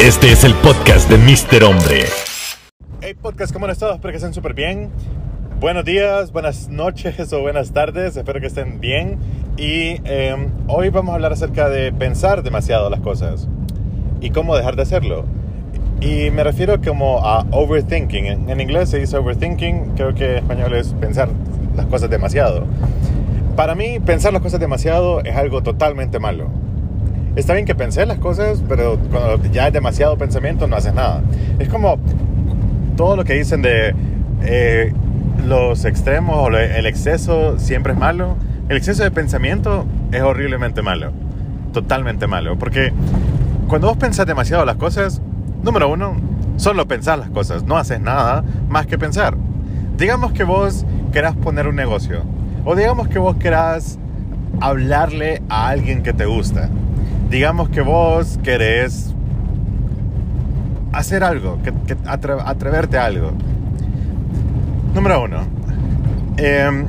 Este es el podcast de Mr. Hombre. Hey podcast, ¿cómo han estado? Espero que estén súper bien. Buenos días, buenas noches o buenas tardes, espero que estén bien. Y eh, hoy vamos a hablar acerca de pensar demasiado las cosas y cómo dejar de hacerlo. Y me refiero como a overthinking. En, inglés se dice overthinking, creo que en español es pensar las cosas demasiado. Para mí, pensar las cosas demasiado es algo totalmente malo. Está bien que pensé las cosas, pero cuando ya es demasiado pensamiento no haces nada. Es como todo lo que dicen de eh, los extremos o el exceso siempre es malo. El exceso de pensamiento es horriblemente malo. Totalmente malo. Porque cuando vos pensás demasiado las cosas, número uno, solo pensás las cosas. No haces nada más que pensar. Digamos que vos querás poner un negocio. O digamos que vos querás hablarle a alguien que te gusta digamos que vos querés hacer algo, que, que atre, atreverte a algo. Número uno, eh,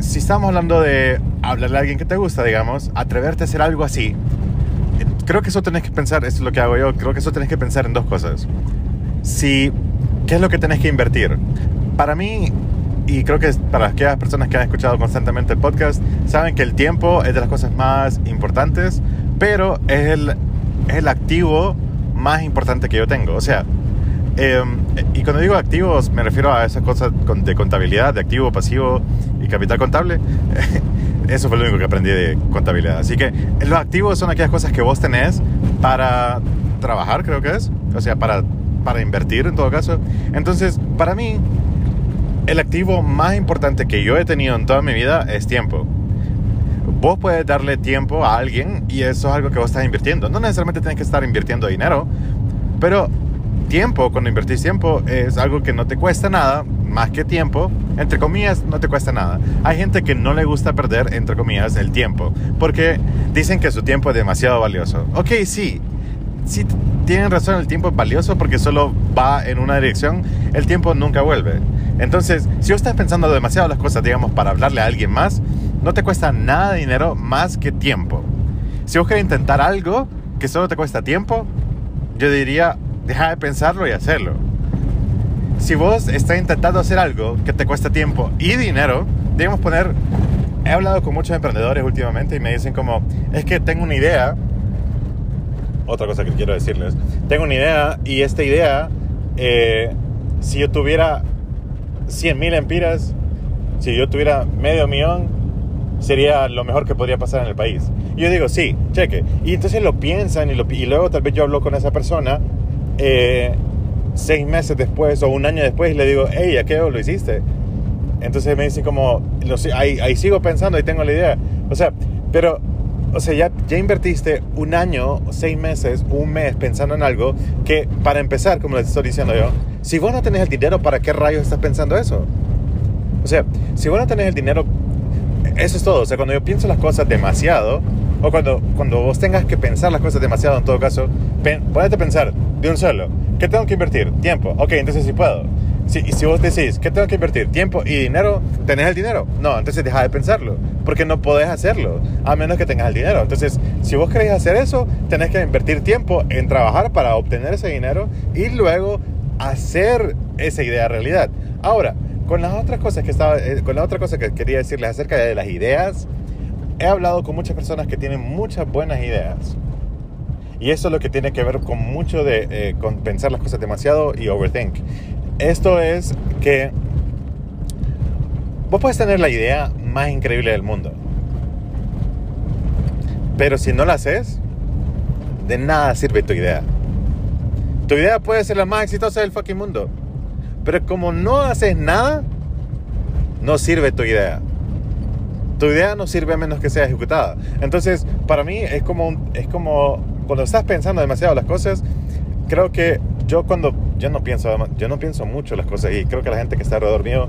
si estamos hablando de hablarle a alguien que te gusta, digamos, atreverte a hacer algo así, creo que eso tenés que pensar, esto es lo que hago yo, creo que eso tenés que pensar en dos cosas. Si, ¿qué es lo que tenés que invertir? Para mí, y creo que para aquellas personas que han escuchado constantemente el podcast, saben que el tiempo es de las cosas más importantes, pero es el, es el activo más importante que yo tengo. O sea, eh, y cuando digo activos me refiero a esas cosas de contabilidad, de activo, pasivo y capital contable. Eso fue lo único que aprendí de contabilidad. Así que los activos son aquellas cosas que vos tenés para trabajar, creo que es. O sea, para, para invertir en todo caso. Entonces, para mí, el activo más importante que yo he tenido en toda mi vida es tiempo. Vos puedes darle tiempo a alguien y eso es algo que vos estás invirtiendo. No necesariamente tienes que estar invirtiendo dinero, pero tiempo, cuando invertís tiempo, es algo que no te cuesta nada, más que tiempo. Entre comillas, no te cuesta nada. Hay gente que no le gusta perder, entre comillas, el tiempo, porque dicen que su tiempo es demasiado valioso. Ok, sí, sí tienen razón, el tiempo es valioso porque solo va en una dirección, el tiempo nunca vuelve. Entonces, si vos estás pensando demasiado las cosas, digamos, para hablarle a alguien más, no te cuesta nada dinero más que tiempo. Si vos querés intentar algo que solo te cuesta tiempo, yo diría, deja de pensarlo y hacerlo. Si vos estás intentando hacer algo que te cuesta tiempo y dinero, debemos poner... He hablado con muchos emprendedores últimamente y me dicen como, es que tengo una idea, otra cosa que quiero decirles, tengo una idea y esta idea, eh, si yo tuviera 100 mil empiras, si yo tuviera medio millón, sería lo mejor que podría pasar en el país. Yo digo, sí, cheque. Y entonces lo piensan y, lo, y luego tal vez yo hablo con esa persona eh, seis meses después o un año después y le digo, hey, ¿a qué lo hiciste? Entonces me dicen como, lo, ahí, ahí sigo pensando, ahí tengo la idea. O sea, pero o sea, ya, ya invertiste un año, seis meses, un mes pensando en algo que, para empezar, como les estoy diciendo yo, si vos no tenés el dinero, ¿para qué rayos estás pensando eso? O sea, si vos no tenés el dinero, eso es todo. O sea, cuando yo pienso las cosas demasiado, o cuando, cuando vos tengas que pensar las cosas demasiado, en todo caso, ponete a pensar de un solo. ¿Qué tengo que invertir? Tiempo. Ok, entonces sí puedo. Si, y si vos decís, ¿qué tengo que invertir? ¿Tiempo y dinero? ¿Tenés el dinero? No, entonces deja de pensarlo. Porque no podés hacerlo, a menos que tengas el dinero. Entonces, si vos querés hacer eso, tenés que invertir tiempo en trabajar para obtener ese dinero y luego hacer esa idea realidad. Ahora, con las otras cosas que estaba, eh, con la otra cosa que quería decirles acerca de las ideas, he hablado con muchas personas que tienen muchas buenas ideas. Y eso es lo que tiene que ver con mucho de eh, pensar las cosas demasiado y overthink. Esto es que vos puedes tener la idea más increíble del mundo. Pero si no la haces, de nada sirve tu idea. Tu idea puede ser la más exitosa del fucking mundo. Pero como no haces nada, no sirve tu idea. Tu idea no sirve a menos que sea ejecutada. Entonces, para mí es como, es como cuando estás pensando demasiado las cosas, creo que yo cuando yo no pienso yo no pienso mucho las cosas y creo que la gente que está alrededor mío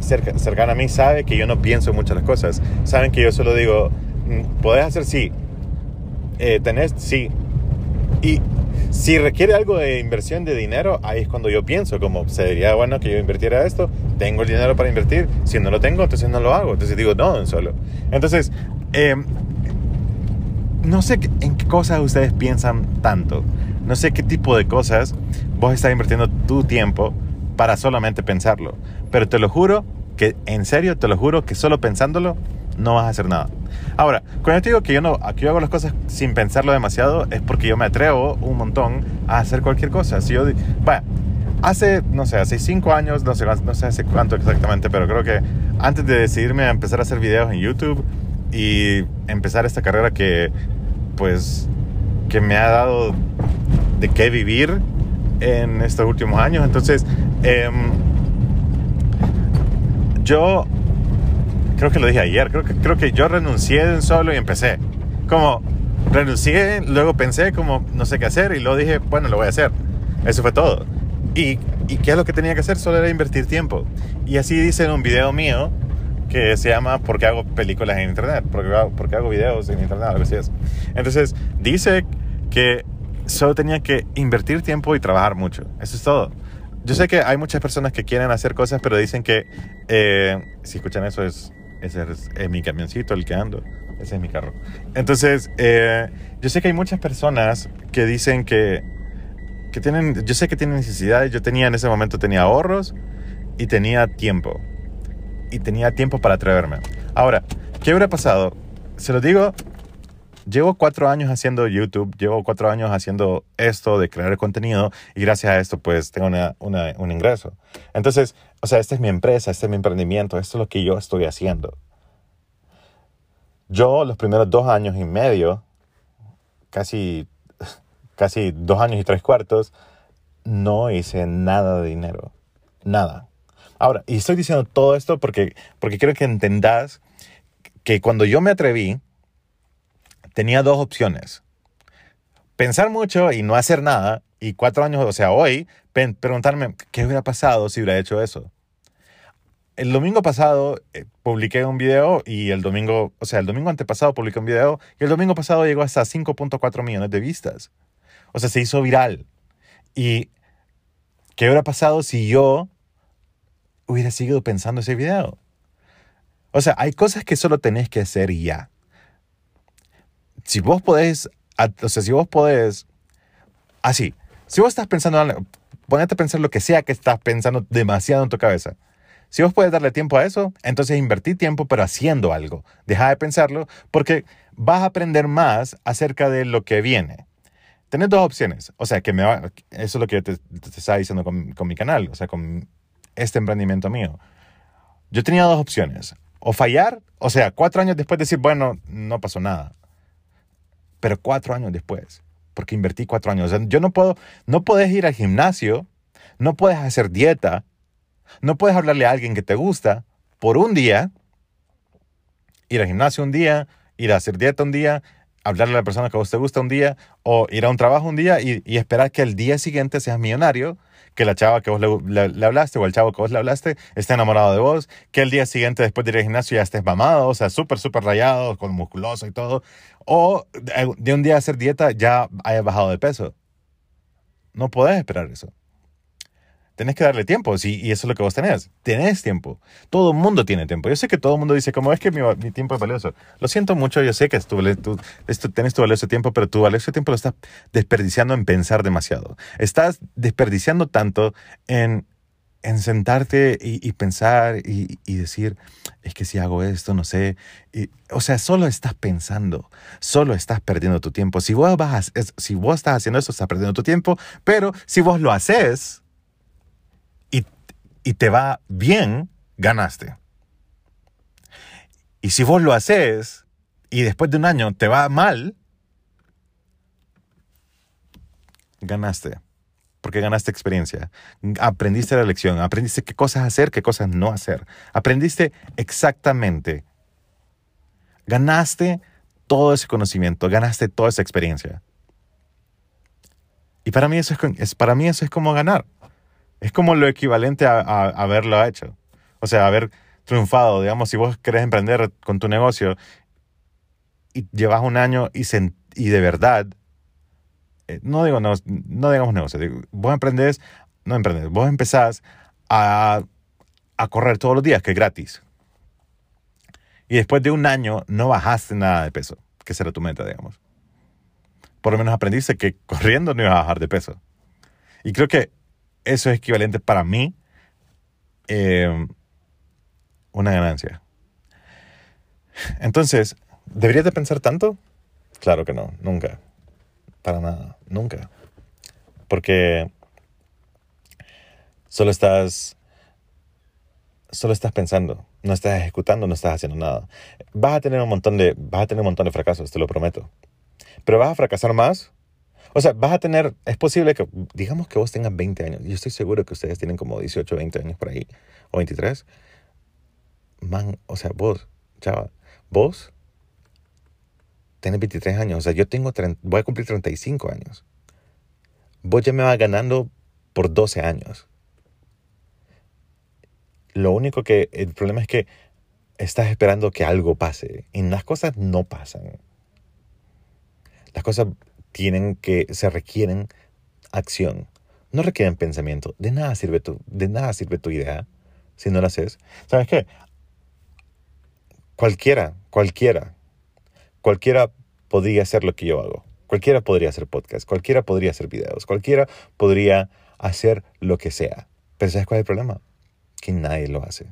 cerca, cercana a mí sabe que yo no pienso mucho las cosas saben que yo solo digo mm, podés hacer sí eh, tenés sí y si requiere algo de inversión de dinero ahí es cuando yo pienso como sería bueno que yo invirtiera esto tengo el dinero para invertir si no lo tengo entonces no lo hago entonces digo no solo entonces eh, no sé en qué cosas ustedes piensan tanto. No sé qué tipo de cosas vos estás invirtiendo tu tiempo para solamente pensarlo. Pero te lo juro que, en serio, te lo juro que solo pensándolo no vas a hacer nada. Ahora, cuando te digo que yo, no, aquí yo hago las cosas sin pensarlo demasiado, es porque yo me atrevo un montón a hacer cualquier cosa. Si yo, vaya, hace, no sé, hace cinco años, no sé, no sé hace cuánto exactamente, pero creo que antes de decidirme a empezar a hacer videos en YouTube y empezar esta carrera que, pues, que me ha dado de qué vivir en estos últimos años, entonces, em, yo creo que lo dije ayer, creo que, creo que yo renuncié de un solo y empecé. Como renuncié, luego pensé como no sé qué hacer y luego dije, bueno, lo voy a hacer. Eso fue todo. Y, y qué es lo que tenía que hacer? Solo era invertir tiempo. Y así dice en un video mío que se llama ¿Por qué hago películas en internet? ¿Por qué hago, por qué hago videos en internet? Algo así es. Entonces, dice que solo tenía que invertir tiempo y trabajar mucho. Eso es todo. Yo sé que hay muchas personas que quieren hacer cosas, pero dicen que eh, si escuchan eso es ese es, mi camioncito, el que ando. Ese es mi carro. Entonces, eh, yo sé que hay muchas personas que dicen que, que tienen, yo sé que tienen necesidades. Yo tenía en ese momento, tenía ahorros y tenía tiempo. Y tenía tiempo para atreverme. Ahora, ¿qué hubiera pasado? Se lo digo, llevo cuatro años haciendo YouTube, llevo cuatro años haciendo esto de crear contenido y gracias a esto pues tengo una, una, un ingreso. Entonces, o sea, esta es mi empresa, este es mi emprendimiento, esto es lo que yo estoy haciendo. Yo los primeros dos años y medio, casi, casi dos años y tres cuartos, no hice nada de dinero. Nada. Ahora, y estoy diciendo todo esto porque, porque quiero que entendas que cuando yo me atreví, tenía dos opciones. Pensar mucho y no hacer nada, y cuatro años, o sea, hoy, preguntarme qué hubiera pasado si hubiera hecho eso. El domingo pasado eh, publiqué un video y el domingo, o sea, el domingo antepasado publiqué un video y el domingo pasado llegó hasta 5.4 millones de vistas. O sea, se hizo viral. ¿Y qué hubiera pasado si yo hubiera seguido pensando ese video? O sea, hay cosas que solo tenés que hacer ya. Si vos podés, o sea, si vos podés, así, si vos estás pensando, ponete a pensar lo que sea que estás pensando demasiado en tu cabeza. Si vos puedes darle tiempo a eso, entonces invertir tiempo pero haciendo algo. Deja de pensarlo porque vas a aprender más acerca de lo que viene. Tienes dos opciones. O sea, que me eso es lo que yo te, estaba diciendo con, con mi canal, o sea, con este emprendimiento mío. Yo tenía dos opciones. O fallar, o sea, cuatro años después decir, bueno, no pasó nada. Pero cuatro años después porque invertí cuatro años. yo no puedo, no puedes ir al gimnasio, no puedes hacer dieta, no puedes hablarle a alguien que te gusta por un día, ir al gimnasio un día, ir a hacer dieta un día, hablarle a la persona que a vos te gusta un día, o ir a un trabajo un día y, esperar que el día siguiente seas millonario, que la chava que vos le, hablaste o el chavo que vos le hablaste esté enamorado de vos, que el día siguiente después de ir al gimnasio ya estés mamado, o sea, súper, súper rayado, con musculoso y todo o de un día hacer dieta ya haya bajado de peso. No podés esperar eso. Tenés que darle tiempo, sí, y eso es lo que vos tenés. Tenés tiempo. Todo el mundo tiene tiempo. Yo sé que todo el mundo dice, como es que mi, tiempo es valioso. Lo siento mucho, yo sé que tu, tu, tenés tu valioso tiempo, pero tu valioso tiempo lo estás desperdiciando en pensar demasiado. Estás desperdiciando tanto en en sentarte y, pensar y, decir, es que si hago esto, no sé. o sea, solo estás pensando, solo estás perdiendo tu tiempo. Si vos, vas, si vos estás haciendo eso, estás perdiendo tu tiempo, pero si vos lo haces y, y te va bien, ganaste. Y si vos lo haces y después de un año te va mal, ganaste porque ganaste experiencia. Aprendiste la lección, aprendiste qué cosas hacer, qué cosas no hacer. Aprendiste exactamente. Ganaste todo ese conocimiento, ganaste toda esa experiencia. Y para mí eso es, para mí eso es como ganar. Es como lo equivalente a, haberlo hecho. O sea, haber triunfado. Digamos, si vos querés emprender con tu negocio y llevas un año y, y de verdad eh, no digo no, no digamos negocio, vos emprendés, no emprendés, vos empezás a, a correr todos los días, que es gratis. Y después de un año no bajaste nada de peso, que será tu meta, digamos. por lo menos aprendiste que corriendo no ibas a bajar de peso. Y creo que eso es equivalente para mí eh, una ganancia. Entonces, ¿deberías de pensar tanto? Claro que no, nunca. Para nada, nunca. Porque solo estás solo estás pensando, no estás ejecutando, no estás haciendo nada. Vas a tener un montón de vas a tener un montón de fracasos, te lo prometo. Pero vas a fracasar más. O sea, vas a tener, es posible que, digamos que vos tengas 20 años. Yo estoy seguro que ustedes tienen como 18, 20 años por ahí, o 23. Man, o sea, vos, chava, vos tienes 23 años. O sea, yo tengo, voy a cumplir 35 años. Vos ya me vas ganando por 12 años. Lo único que, el problema es que estás esperando que algo pase y las cosas no pasan. Las cosas tienen que, se requieren acción. No requieren pensamiento. De nada sirve tu, de nada sirve tu idea si no la haces. ¿Sabes qué? Cualquiera, cualquiera, cualquiera podría hacer lo que yo hago. Cualquiera podría hacer podcast, cualquiera podría hacer videos, cualquiera podría hacer lo que sea. Pero ¿sabes cuál es el problema? Que nadie lo hace.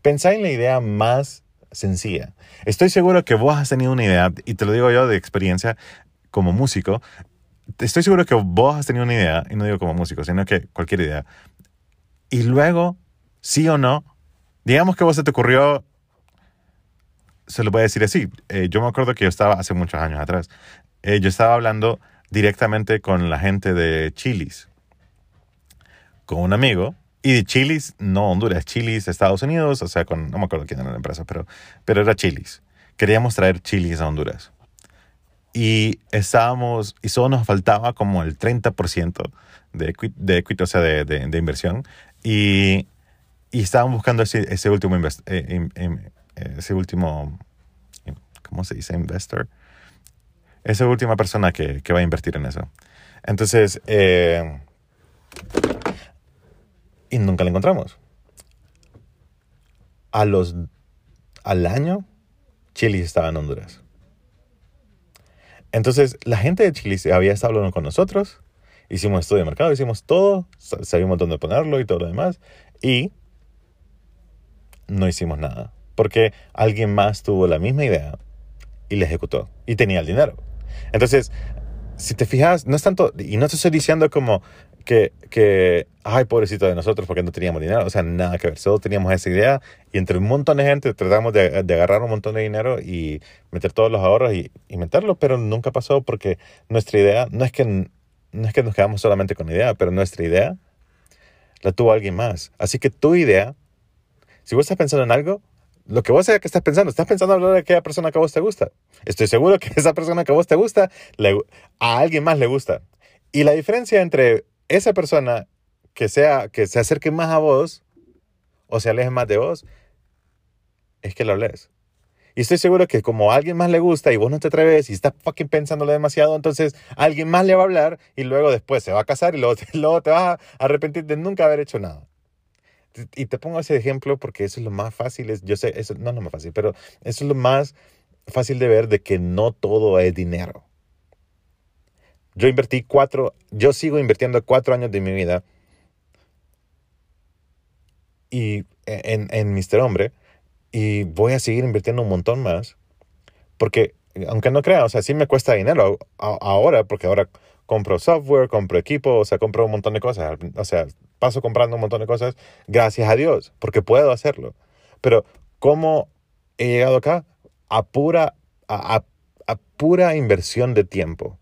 Pensá en la idea más sencilla. Estoy seguro que vos has tenido una idea, y te lo digo yo de experiencia como músico, estoy seguro que vos has tenido una idea, y no digo como músico, sino que cualquier idea. Y luego, sí o no, digamos que vos se te ocurrió se lo voy a decir así. Eh, yo me acuerdo que yo estaba hace muchos años atrás. Eh, yo estaba hablando directamente con la gente de Chilis, con un amigo. Y de Chilis, no Honduras, Chilis, Estados Unidos, o sea, con, no me acuerdo quién era la empresa, pero, pero era Chilis. Queríamos traer Chilis a Honduras. Y estábamos, y solo nos faltaba como el 30% de, de equity, o sea, de, de, inversión. Y, y estábamos buscando ese, ese último eh, ese último, ¿cómo se dice? Investor. Esa última persona que, que va a invertir en eso. Entonces, eh, y nunca la encontramos. A los, al año, Chile estaba en Honduras. Entonces, la gente de Chile había estado hablando con nosotros, hicimos estudio de mercado, hicimos todo, sabíamos dónde ponerlo y todo lo demás, y no hicimos nada porque alguien más tuvo la misma idea y la ejecutó y tenía el dinero. Entonces, si te fijas, no es tanto, y no te estoy diciendo como que, que, ay, pobrecito de nosotros porque no teníamos dinero, o sea, nada que ver, solo teníamos esa idea y entre un montón de gente tratamos de, de agarrar un montón de dinero y meter todos los ahorros y, y, pero nunca pasó porque nuestra idea, no es que, no es que nos quedamos solamente con la idea, pero nuestra idea la tuvo alguien más. Así que tu idea, si vos estás pensando en algo, lo que vos sea que estás pensando, estás pensando hablar de aquella persona que a vos te gusta. Estoy seguro que esa persona que a vos te gusta, a alguien más le gusta. Y la diferencia entre esa persona que, sea, que se acerque más a vos o se aleje más de vos es que lo hables. Y estoy seguro que como a alguien más le gusta y vos no te atreves y estás fucking pensándolo demasiado, entonces alguien más le va a hablar y luego después se va a casar y luego, luego te vas a arrepentir de nunca haber hecho nada y te pongo ese ejemplo porque eso es lo más fácil, yo sé, eso no es lo más fácil, pero eso es lo más fácil de ver de que no todo es dinero. Yo invertí cuatro, yo sigo invirtiendo cuatro años de mi vida y en, en Mister Hombre y voy a seguir invirtiendo un montón más porque aunque no crean, o sea, sí me cuesta dinero ahora porque ahora compro software, compro equipo, o sea, compro un montón de cosas. O sea, paso comprando un montón de cosas, gracias a Dios, porque puedo hacerlo. Pero, ¿cómo he llegado acá? A pura, a, pura inversión de tiempo.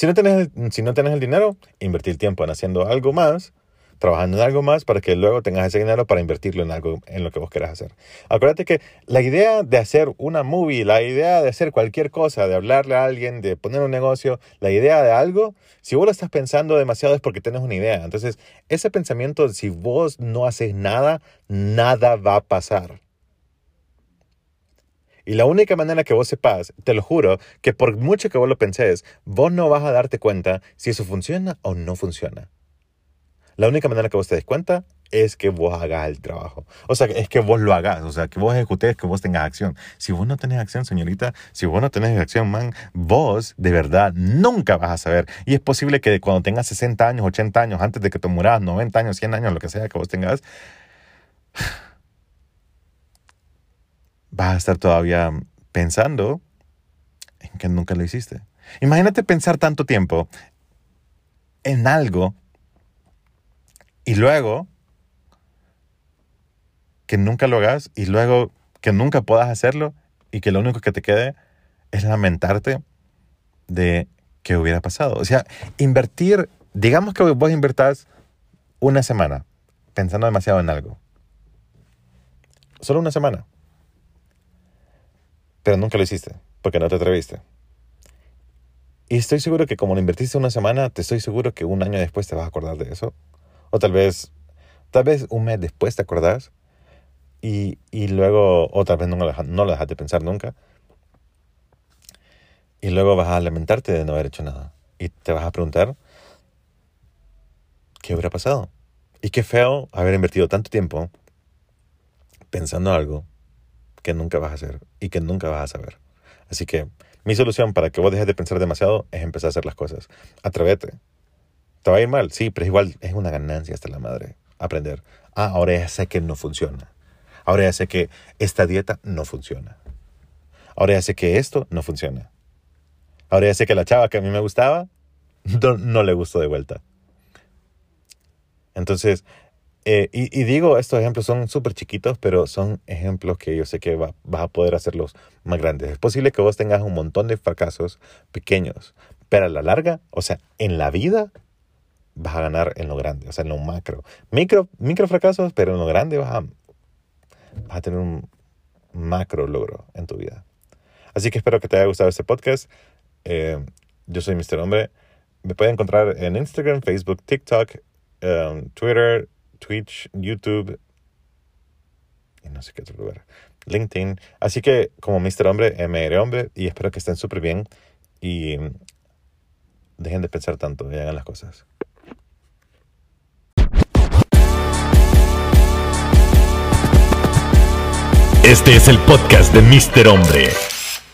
Si no, tenés, si no tienes el dinero, invertir tiempo en haciendo algo más trabajando en algo más para que luego tengas ese dinero para invertirlo en algo en lo que vos querás hacer. Acuérdate que la idea de hacer una movie, la idea de hacer cualquier cosa, de hablarle a alguien, de poner un negocio, la idea de algo, si vos lo estás pensando demasiado es porque tienes una idea. Entonces, ese pensamiento, si vos no haces nada, nada va a pasar. Y la única manera que vos sepas, te lo juro, que por mucho que vos lo penses, vos no vas a darte cuenta si eso funciona o no funciona. La única manera que vos te des cuenta es que vos hagas el trabajo. O sea, es que vos lo hagas. O sea, que vos ejecutes, que vos tengas acción. Si vos no tenés acción, señorita, si vos no tenés acción, man, vos de verdad nunca vas a saber. Y es posible que cuando tengas 60 años, 80 años, antes de que te muras, 90 años, 100 años, lo que sea que vos tengas, vas a estar todavía pensando en que nunca lo hiciste. Imagínate pensar tanto tiempo en algo y luego que nunca lo hagas y luego que nunca puedas hacerlo y que lo único que te quede es lamentarte de que hubiera pasado. O sea, invertir, digamos que vos invertás una semana pensando demasiado en algo. Solo una semana. Pero nunca lo hiciste, porque no te atreviste. Y estoy seguro que como lo invertiste una semana, te estoy seguro que un año después te vas a acordar de eso. O tal vez, tal vez un mes después te acordás. Y, y luego, o tal vez no lo, no lo dejaste pensar nunca. Y luego vas a lamentarte de no haber hecho nada. Y te vas a preguntar, ¿qué hubiera pasado? Y qué feo haber invertido tanto tiempo pensando algo que nunca vas a hacer y que nunca vas a saber. Así que mi solución para que vos dejes de pensar demasiado es empezar a hacer las cosas. Atrévete. Te va a ir mal, sí, pero igual es una ganancia hasta la madre aprender. Ah, ahora ya sé que no funciona. Ahora ya sé que esta dieta no funciona. Ahora ya sé que esto no funciona. Ahora ya sé que la chava que a mí me gustaba no, no le gustó de vuelta. Entonces, eh, y, digo, estos ejemplos son súper chiquitos, pero son ejemplos que yo sé que va, vas a poder hacerlos más grandes. Es posible que vos tengas un montón de fracasos pequeños, pero a la larga, o sea, en la vida, vas a ganar en lo grande, o sea, en lo macro. Micro, micro fracasos, pero en lo grande vas a, tener un macro logro en tu vida. Así que espero que te haya gustado este podcast. Eh, yo soy Mr. Hombre. Me pueden encontrar en Instagram, Facebook, TikTok, um, Twitter, Twitch, YouTube y no sé qué otro lugar. LinkedIn. Así que como Mr. Hombre, MR Hombre y espero que estén súper bien y dejen de pensar tanto y hagan las cosas. Este es el podcast de Mr. Hombre.